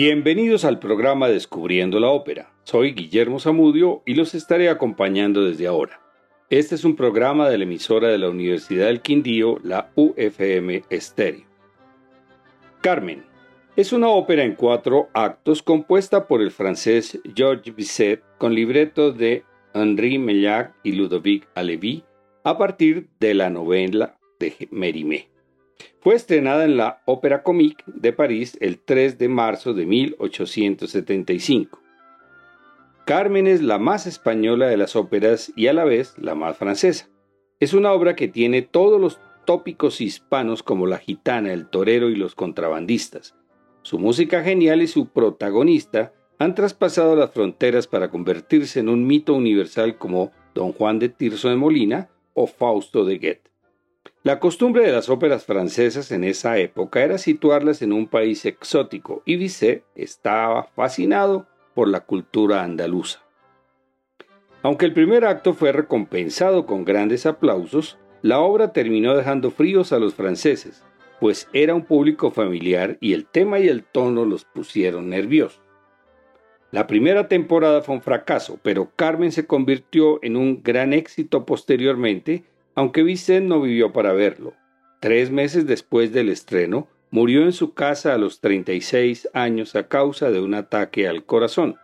Bienvenidos al programa Descubriendo la Ópera. Soy Guillermo Zamudio y los estaré acompañando desde ahora. Este es un programa de la emisora de la Universidad del Quindío, la UFM Estéreo. Carmen es una ópera en cuatro actos compuesta por el francés Georges Bizet con libretos de Henri Mellac y Ludovic Alevi a partir de la novela de Mérimée. Fue estrenada en la Ópera Comique de París el 3 de marzo de 1875. Carmen es la más española de las óperas y a la vez la más francesa. Es una obra que tiene todos los tópicos hispanos como la gitana, el torero y los contrabandistas. Su música genial y su protagonista han traspasado las fronteras para convertirse en un mito universal como Don Juan de Tirso de Molina o Fausto de Goethe. La costumbre de las óperas francesas en esa época era situarlas en un país exótico y Bizet estaba fascinado por la cultura andaluza. Aunque el primer acto fue recompensado con grandes aplausos, la obra terminó dejando fríos a los franceses, pues era un público familiar y el tema y el tono los pusieron nerviosos. La primera temporada fue un fracaso, pero Carmen se convirtió en un gran éxito posteriormente aunque Vicente no vivió para verlo. Tres meses después del estreno, murió en su casa a los 36 años a causa de un ataque al corazón.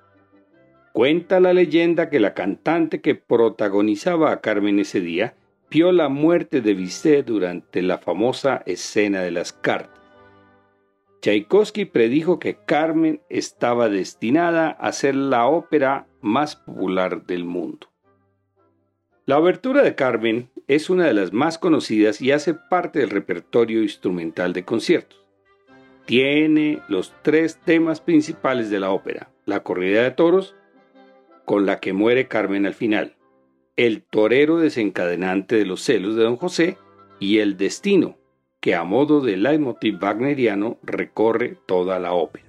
Cuenta la leyenda que la cantante que protagonizaba a Carmen ese día vio la muerte de Bizet durante la famosa escena de las cartas. Tchaikovsky predijo que Carmen estaba destinada a ser la ópera más popular del mundo. La obertura de Carmen es una de las más conocidas y hace parte del repertorio instrumental de conciertos. Tiene los tres temas principales de la ópera, la corrida de toros, con la que muere Carmen al final, el torero desencadenante de los celos de don José y el destino, que a modo de leitmotiv wagneriano recorre toda la ópera.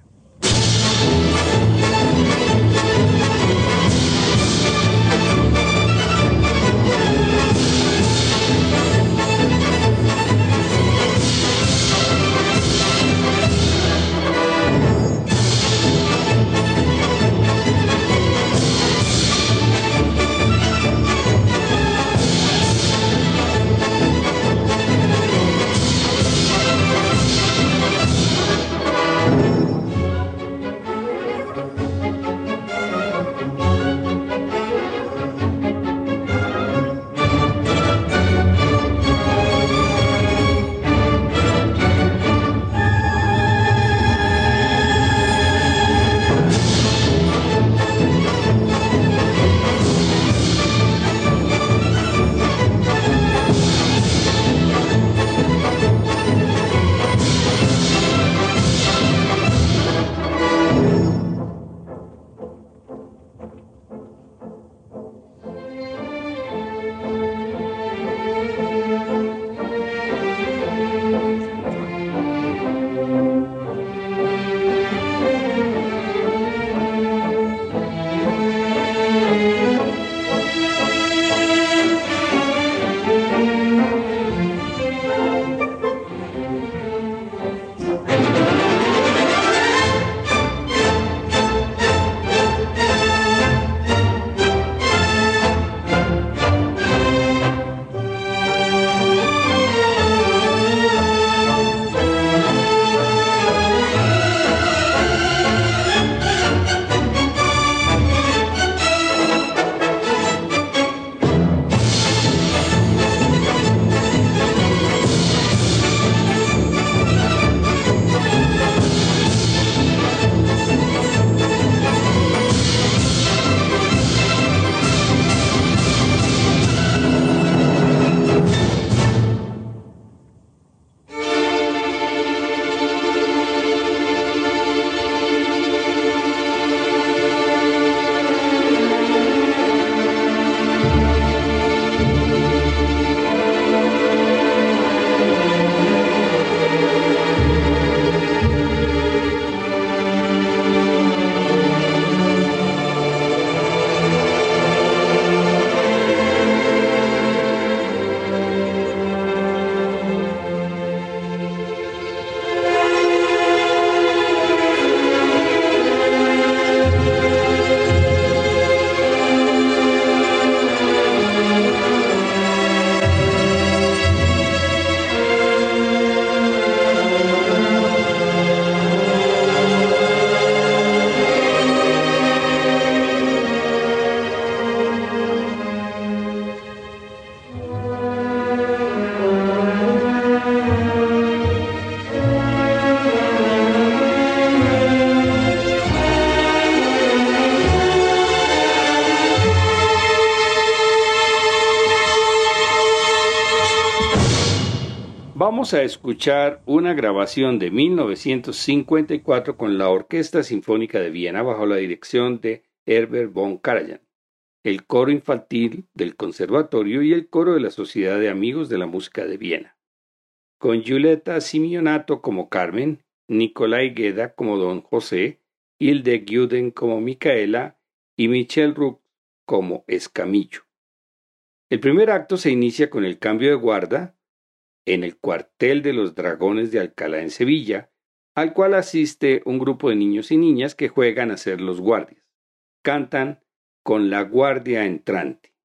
Vamos a escuchar una grabación de 1954 con la Orquesta Sinfónica de Viena bajo la dirección de Herbert von Karajan, el coro infantil del Conservatorio y el coro de la Sociedad de Amigos de la Música de Viena, con Giulietta Simeonato como Carmen, Nicolai Gueda como Don José, Hilde Guden como Micaela y Michel Roux como Escamillo. El primer acto se inicia con el cambio de guarda en el cuartel de los Dragones de Alcalá en Sevilla, al cual asiste un grupo de niños y niñas que juegan a ser los guardias. Cantan con la guardia entrante.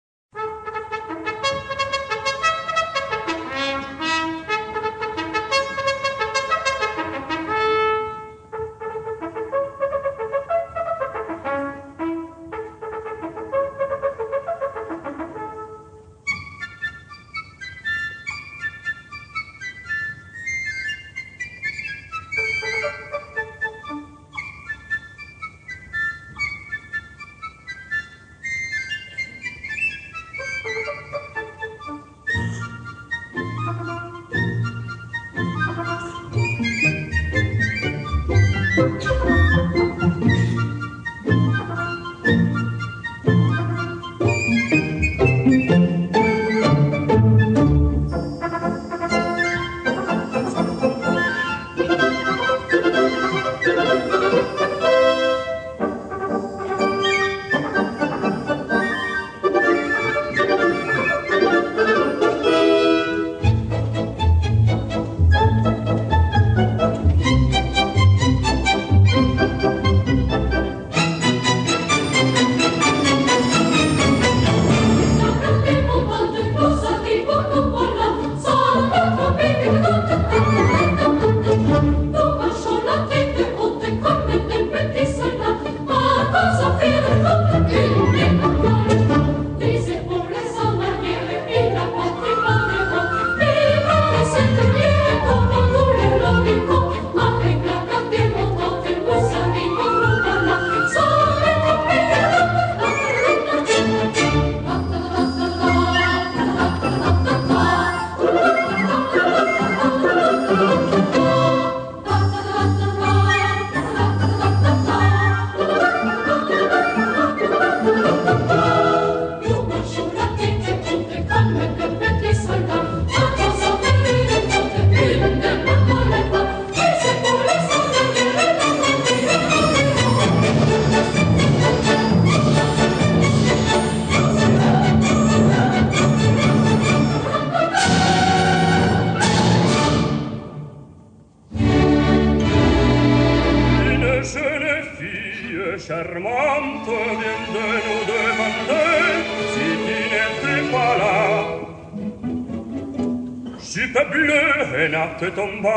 对同胞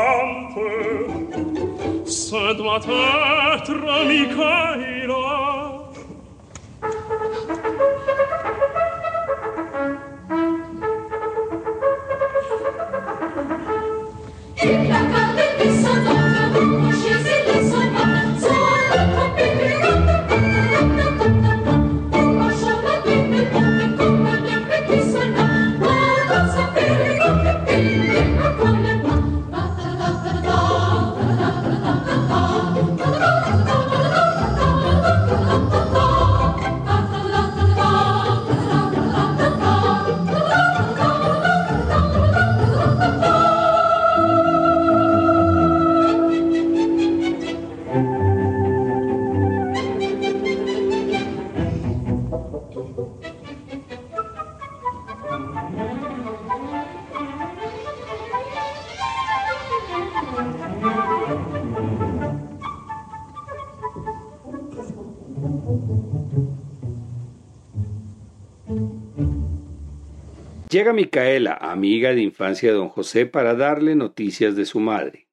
Llega Micaela, amiga de infancia de don José, para darle noticias de su madre.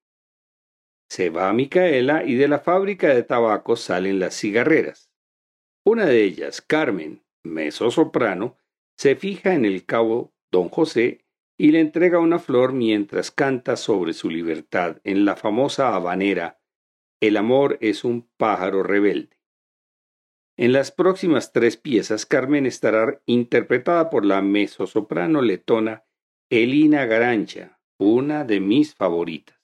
Se va Micaela y de la fábrica de tabaco salen las cigarreras. Una de ellas, Carmen, meso soprano, se fija en el cabo don José y le entrega una flor mientras canta sobre su libertad en la famosa habanera El amor es un pájaro rebelde. En las próximas tres piezas, Carmen estará interpretada por la mezzosoprano letona Elina Garancha, una de mis favoritas.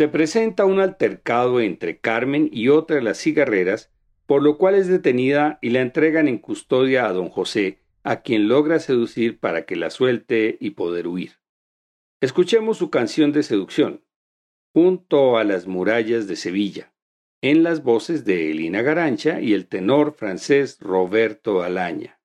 Se presenta un altercado entre Carmen y otra de las cigarreras, por lo cual es detenida y la entregan en custodia a don José, a quien logra seducir para que la suelte y poder huir. Escuchemos su canción de seducción, junto a las murallas de Sevilla, en las voces de Elina Garancha y el tenor francés Roberto Alaña.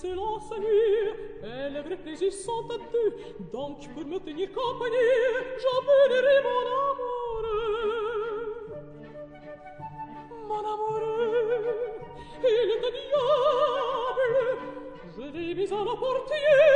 silence nuit et les vrais plaisirs sont à deux. Donc, pour me tenir compagnie, j'appellerai mon amour. Mon amour, il est un diable. Je l'ai mis à la portière.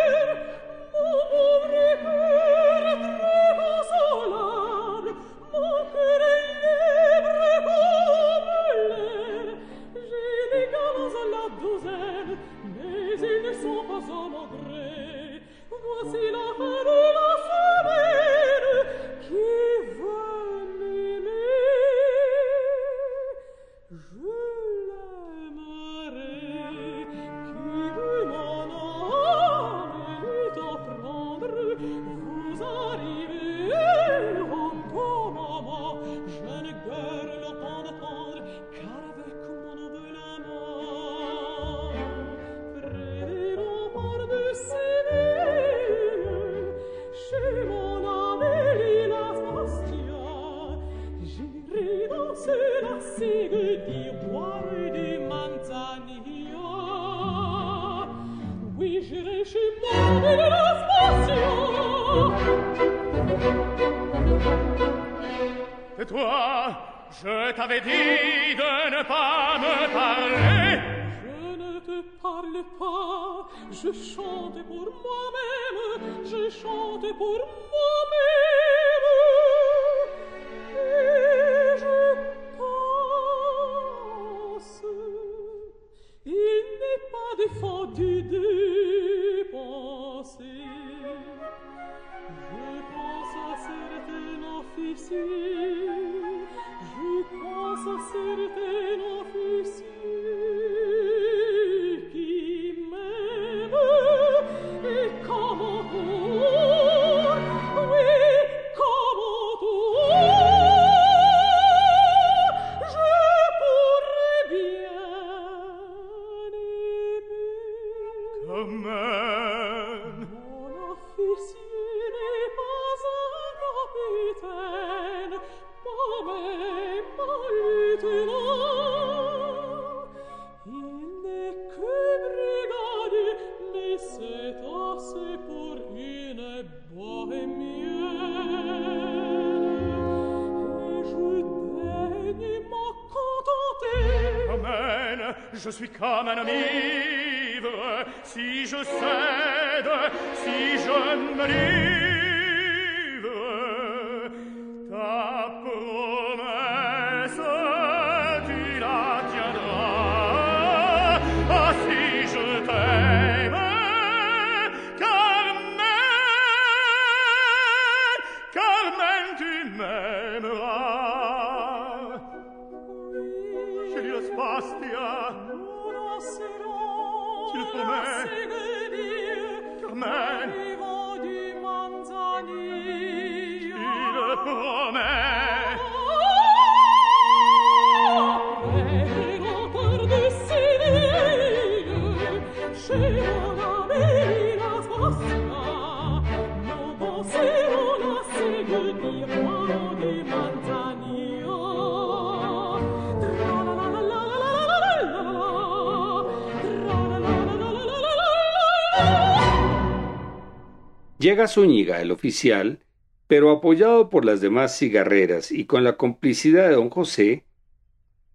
Llega Zúñiga, el oficial, pero apoyado por las demás cigarreras y con la complicidad de don José,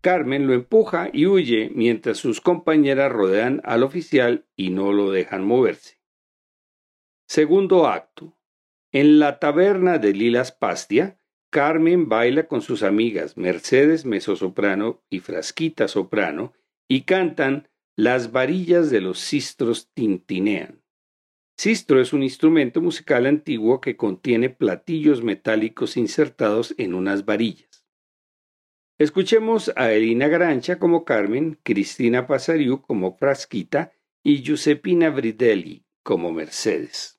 Carmen lo empuja y huye mientras sus compañeras rodean al oficial y no lo dejan moverse. Segundo acto. En la taberna de Lilas Pastia, Carmen baila con sus amigas Mercedes mezzosoprano y Frasquita soprano y cantan Las varillas de los sistros tintinean. Sistro es un instrumento musical antiguo que contiene platillos metálicos insertados en unas varillas. Escuchemos a Elina Grancha como Carmen, Cristina Pasariu como Frasquita y Giuseppina Bridelli como Mercedes.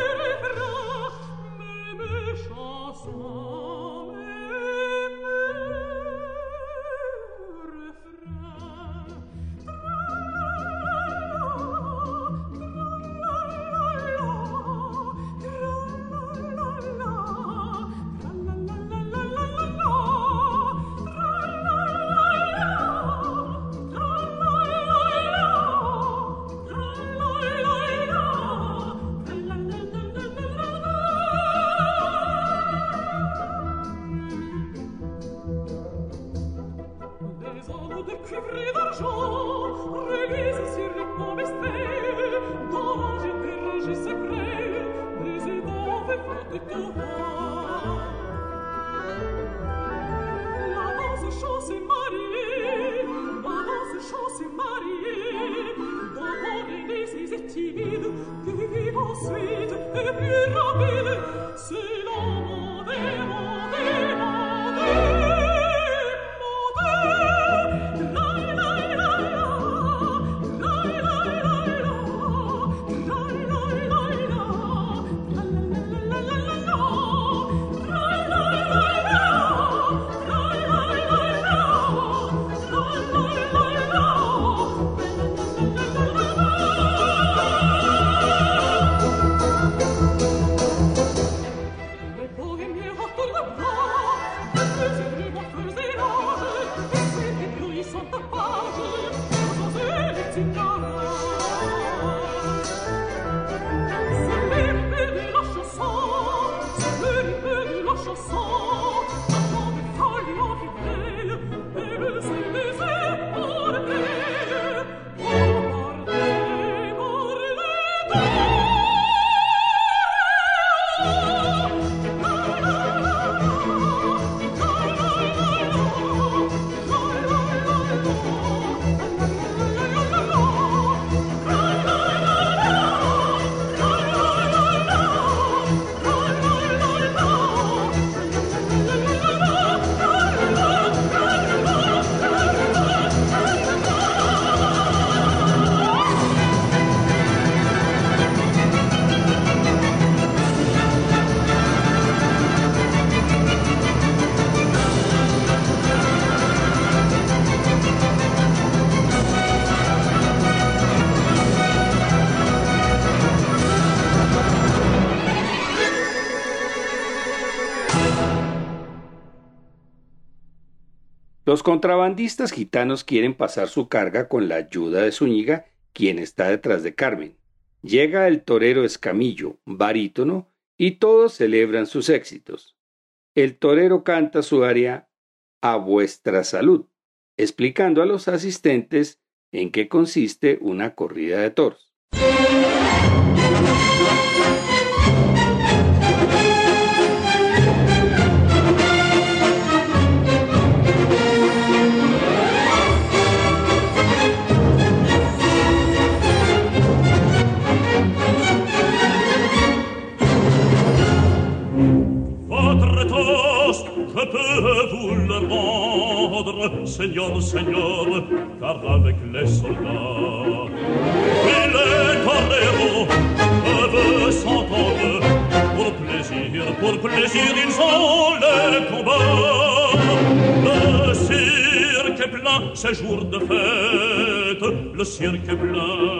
Los contrabandistas gitanos quieren pasar su carga con la ayuda de Zúñiga, quien está detrás de Carmen. Llega el torero Escamillo, barítono, y todos celebran sus éxitos. El torero canta su aria A vuestra salud, explicando a los asistentes en qué consiste una corrida de toros. ces jours de fête, le ciel cirque blanc.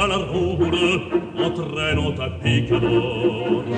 va la rure, o treno t'a picador.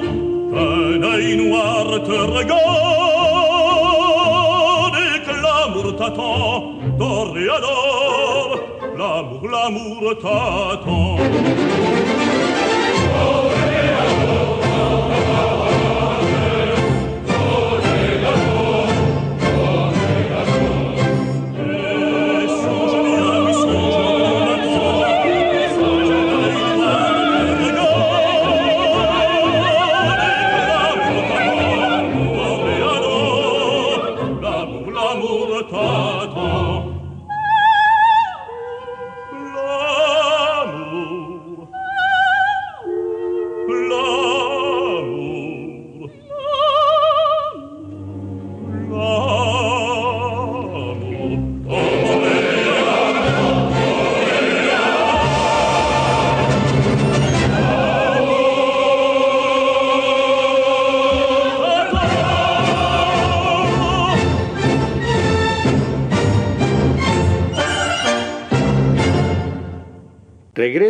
Qu'un œil noir te regarde Et que l'amour t'attend. Toréador, l'amour, l'amour t'attend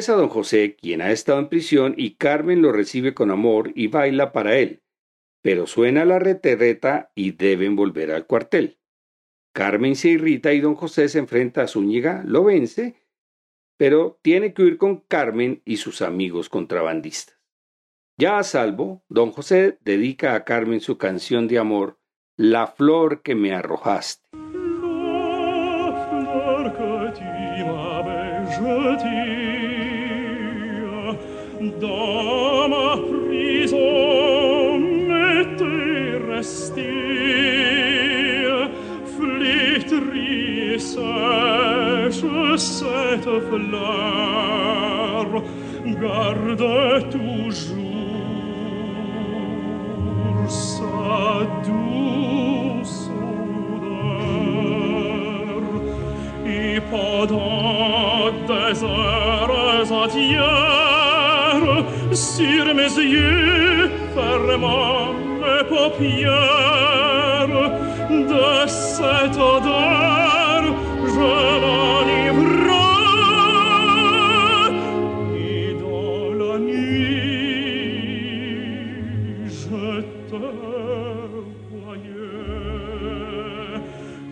Regresa don José, quien ha estado en prisión, y Carmen lo recibe con amor y baila para él. Pero suena la reterreta y deben volver al cuartel. Carmen se irrita y don José se enfrenta a Zúñiga, lo vence, pero tiene que huir con Carmen y sus amigos contrabandistas. Ya a salvo, don José dedica a Carmen su canción de amor, La flor que me arrojaste. dama priso metteresti flit risesce set flar garda toujours sa douce odeur et pendant des heures entières sur mes yeux fermant mes paupières de cette odeur je m'enivre. Et dans la nuit je te voyais.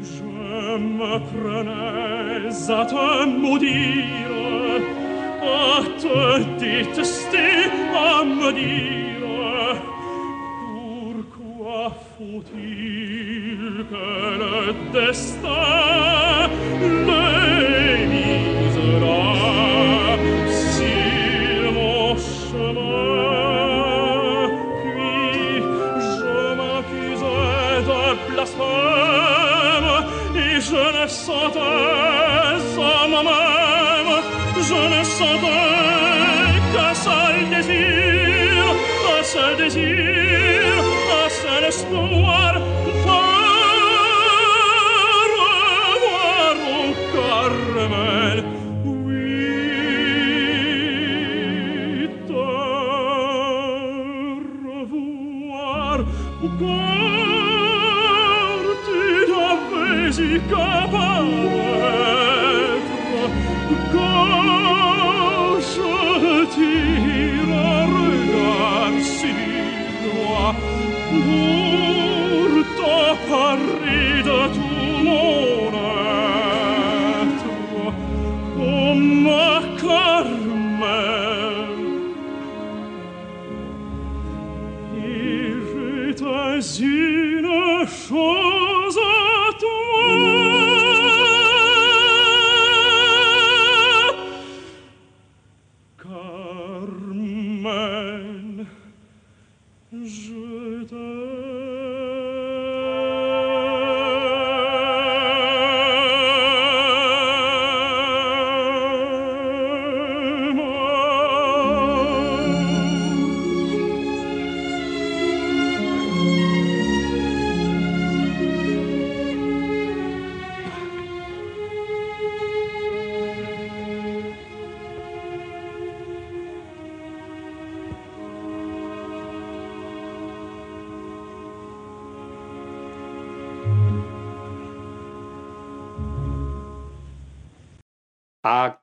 Je me prenais à te maudire. À te détester mamma di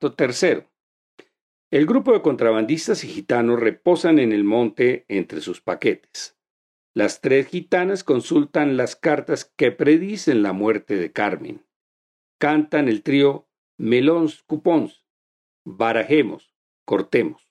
Tercero. El grupo de contrabandistas y gitanos reposan en el monte entre sus paquetes. Las tres gitanas consultan las cartas que predicen la muerte de Carmen. Cantan el trío Melons Cupons. Barajemos, cortemos.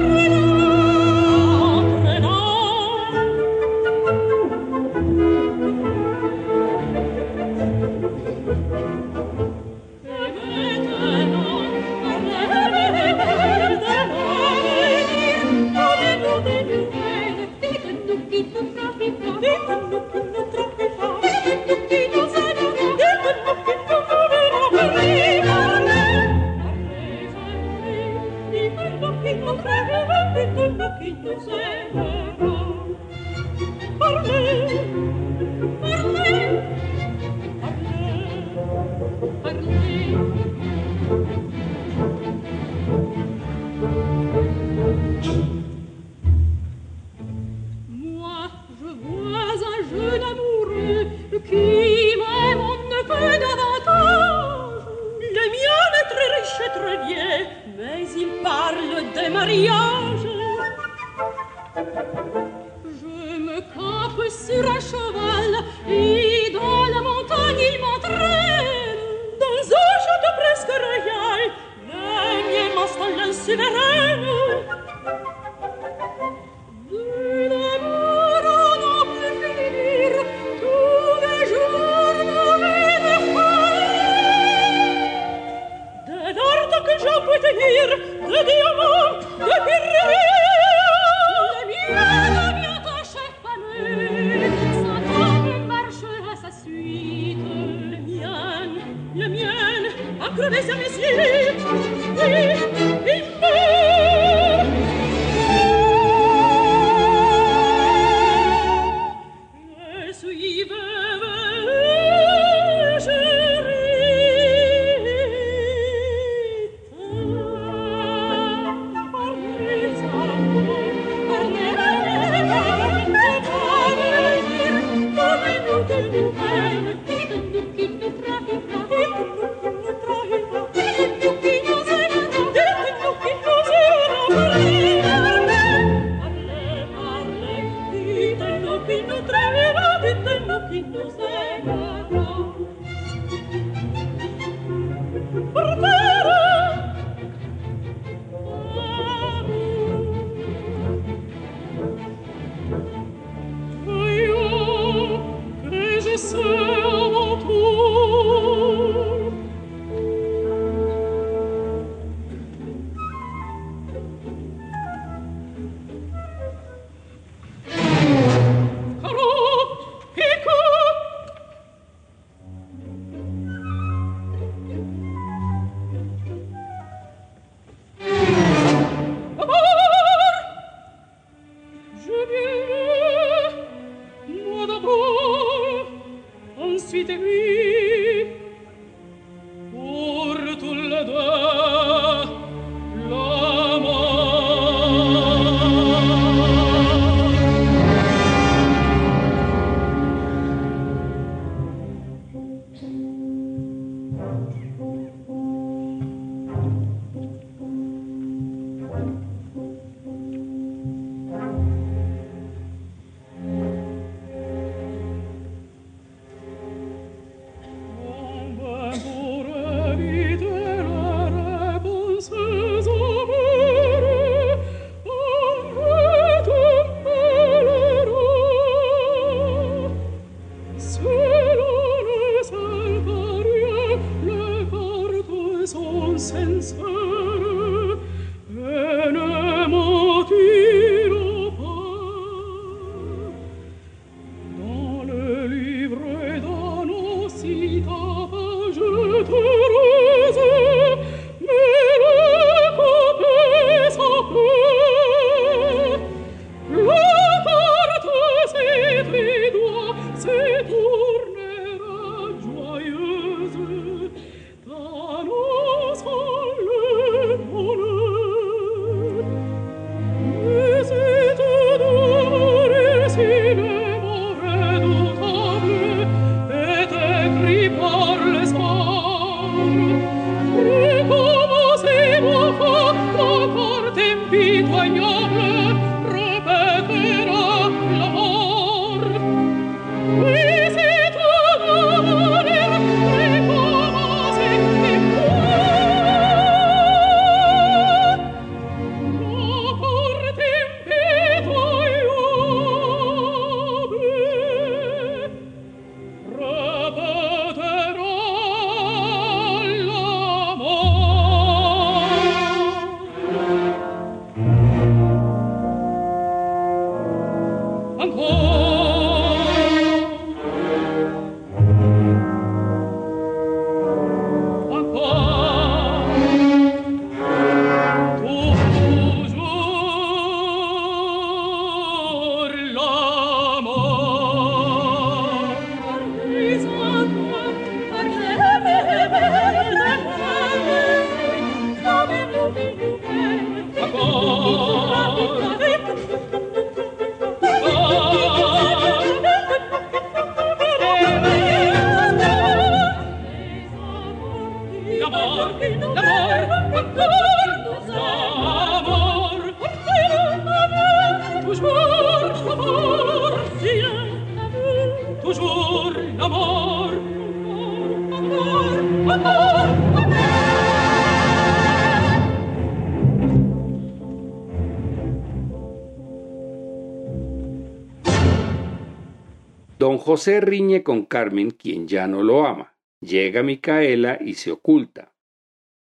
José riñe con Carmen, quien ya no lo ama. Llega Micaela y se oculta.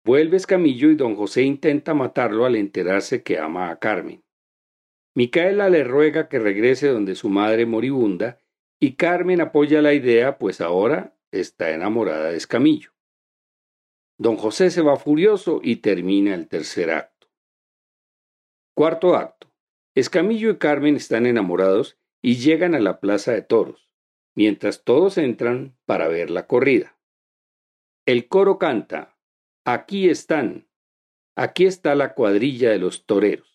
Vuelve Escamillo y don José intenta matarlo al enterarse que ama a Carmen. Micaela le ruega que regrese donde su madre moribunda y Carmen apoya la idea, pues ahora está enamorada de Escamillo. Don José se va furioso y termina el tercer acto. Cuarto acto. Escamillo y Carmen están enamorados y llegan a la plaza de toros, mientras todos entran para ver la corrida. El coro canta, aquí están, aquí está la cuadrilla de los toreros.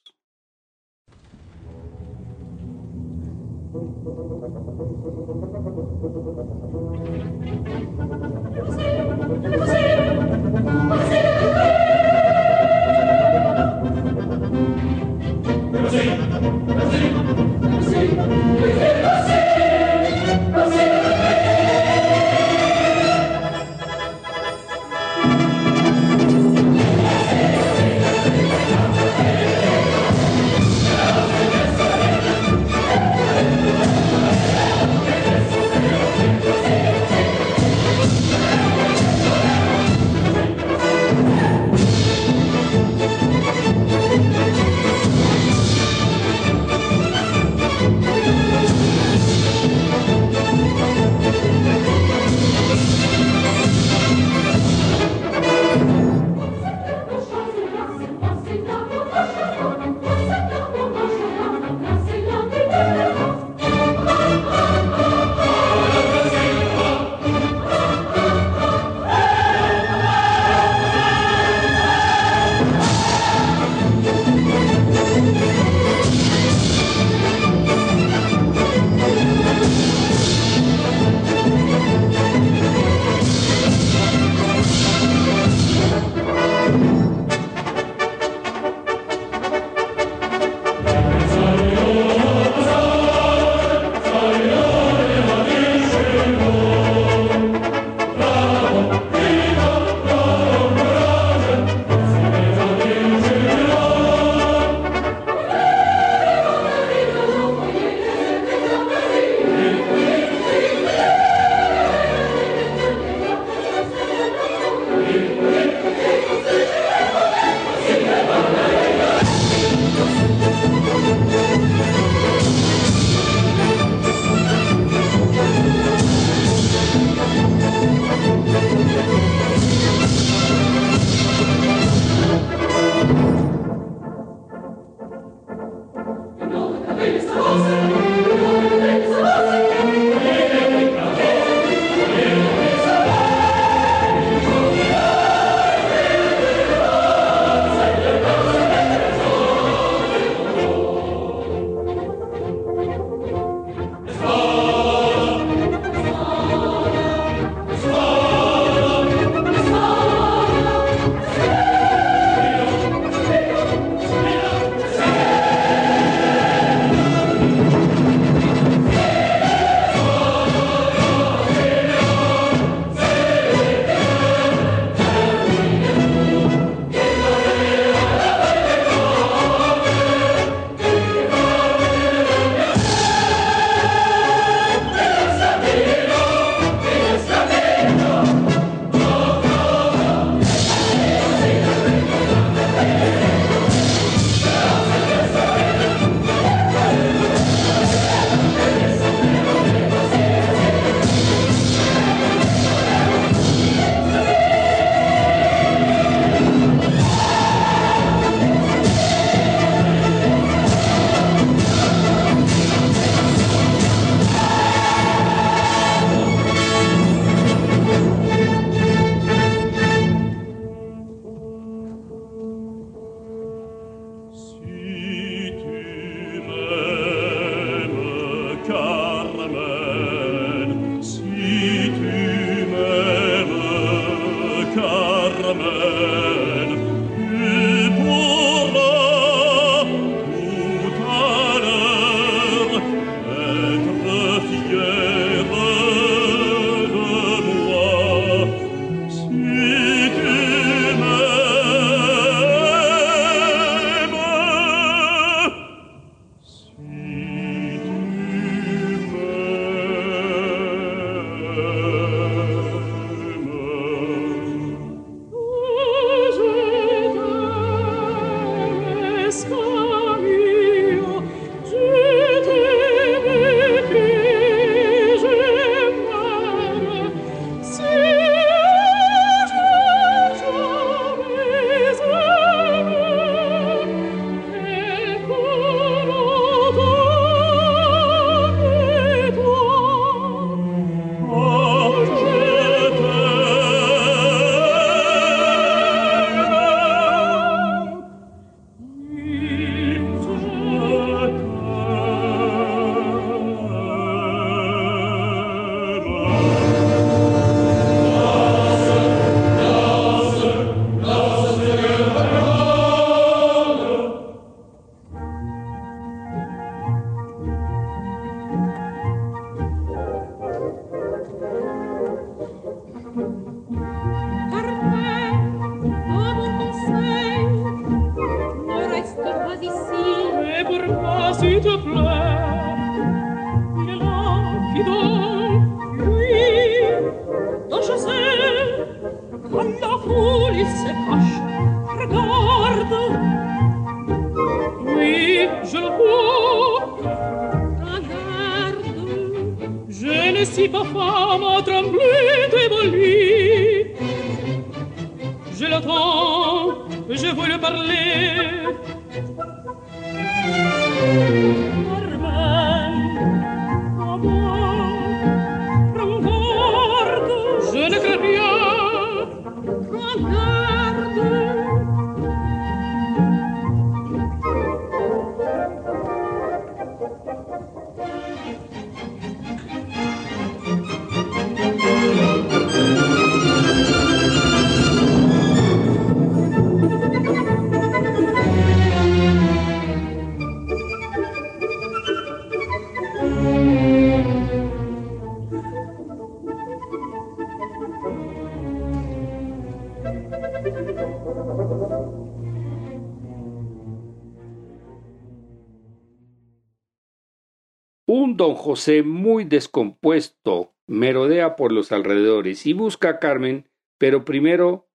José muy descompuesto merodea por los alrededores y busca a Carmen, pero primero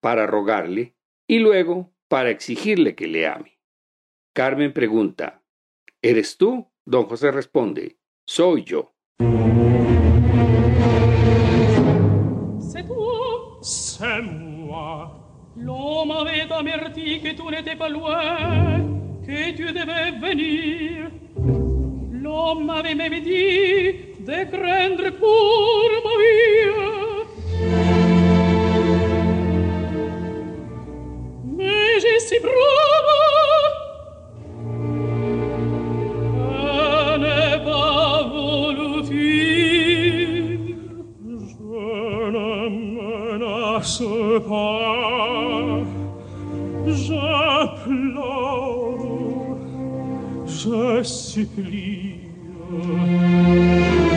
para rogarle y luego para exigirle que le ame. Carmen pregunta, ¿Eres tú? Don José responde, soy yo. Que tu que venir. l'homme avait me dit de craindre pour ma vie. Mais je suis brave pas, j'implore, je supplie. Música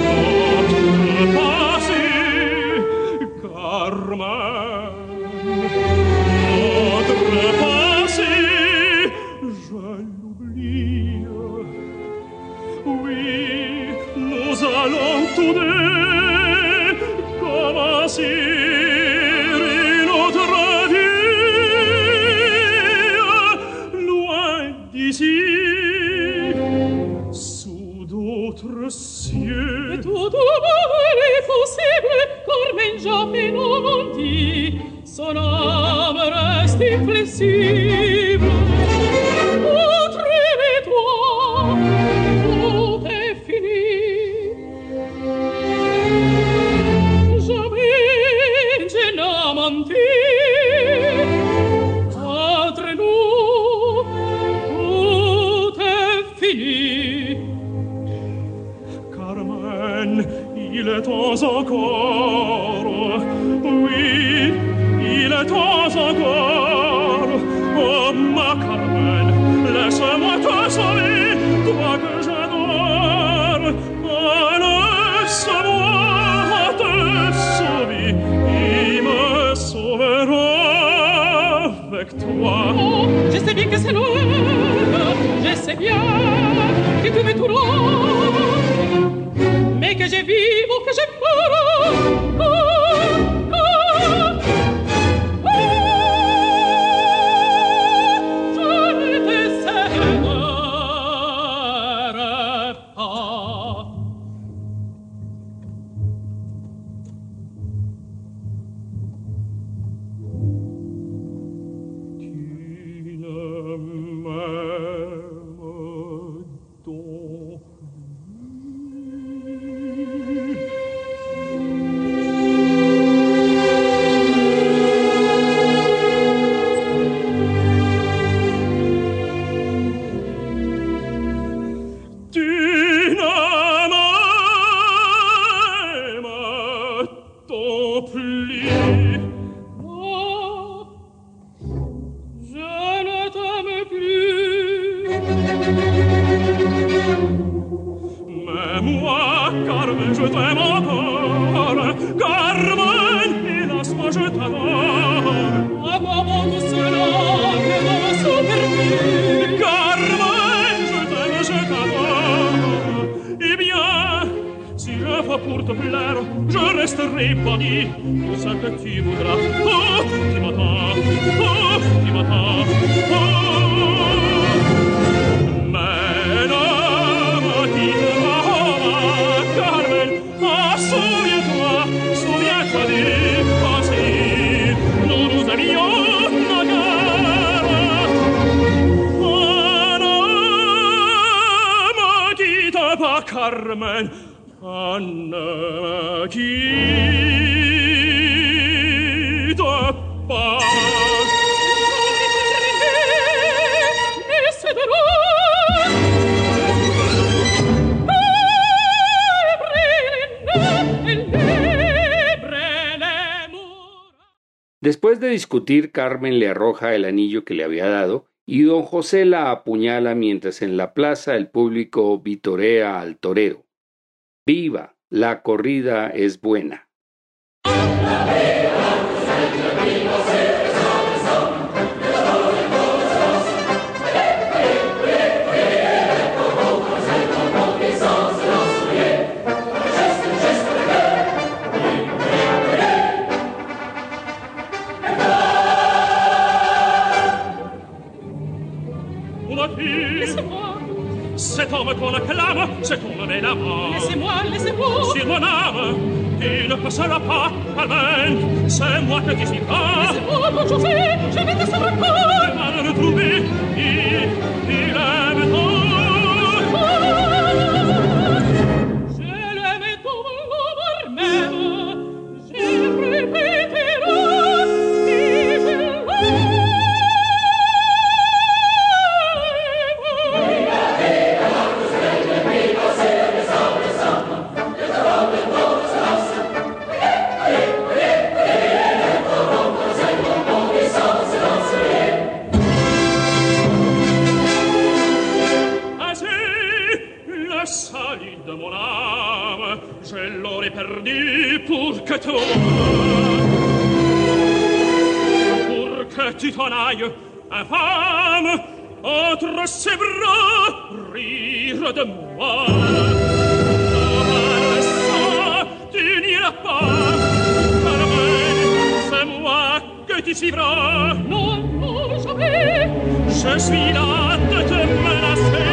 Carmen le arroja el anillo que le había dado y don José la apuñala mientras en la plaza el público vitorea al torero. ¡Viva! La corrida es buena. Cet homme qu'on acclame, c'est ton bel amant. laissez-moi, laissez-moi. Sur mon âme, tu ne passeras pas, Carmen, c'est moi que tu suivras. Laissez-moi, bon José, je vais te sauver Tu vas le retrouver, il, il aime tant. Toi, pour que tu t'en ailles, infâme, entre ses bras, de moi. Par sang, tu n'iras pas, Carmen, c'est moi que tu suivras. Non, non, jamais. Je suis là de te menacer.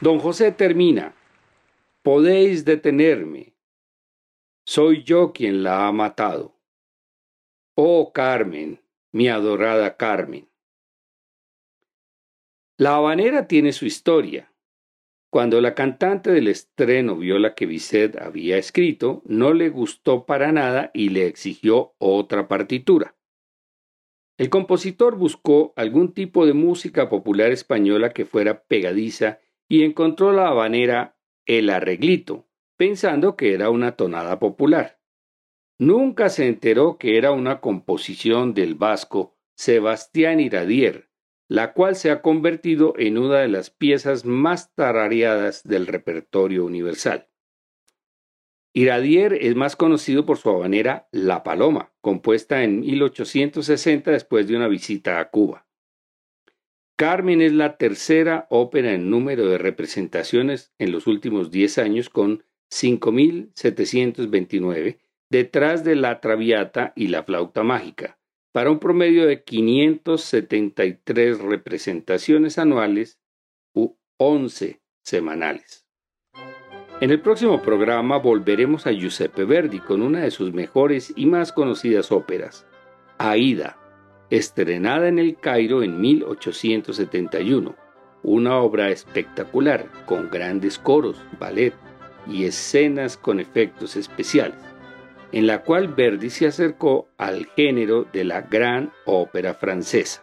Don José termina. Podéis detenerme. Soy yo quien la ha matado. Oh Carmen, mi adorada Carmen. La habanera tiene su historia. Cuando la cantante del estreno vio la que Bizet había escrito, no le gustó para nada y le exigió otra partitura. El compositor buscó algún tipo de música popular española que fuera pegadiza y encontró la habanera El Arreglito, pensando que era una tonada popular. Nunca se enteró que era una composición del vasco Sebastián Iradier, la cual se ha convertido en una de las piezas más tarareadas del repertorio universal. Iradier es más conocido por su habanera La Paloma, compuesta en 1860 después de una visita a Cuba. Carmen es la tercera ópera en número de representaciones en los últimos 10 años con 5.729, detrás de La Traviata y La Flauta Mágica, para un promedio de 573 representaciones anuales u 11 semanales. En el próximo programa volveremos a Giuseppe Verdi con una de sus mejores y más conocidas óperas, Aida, estrenada en el Cairo en 1871, una obra espectacular con grandes coros, ballet y escenas con efectos especiales en la cual Verdi se acercó al género de la gran ópera francesa.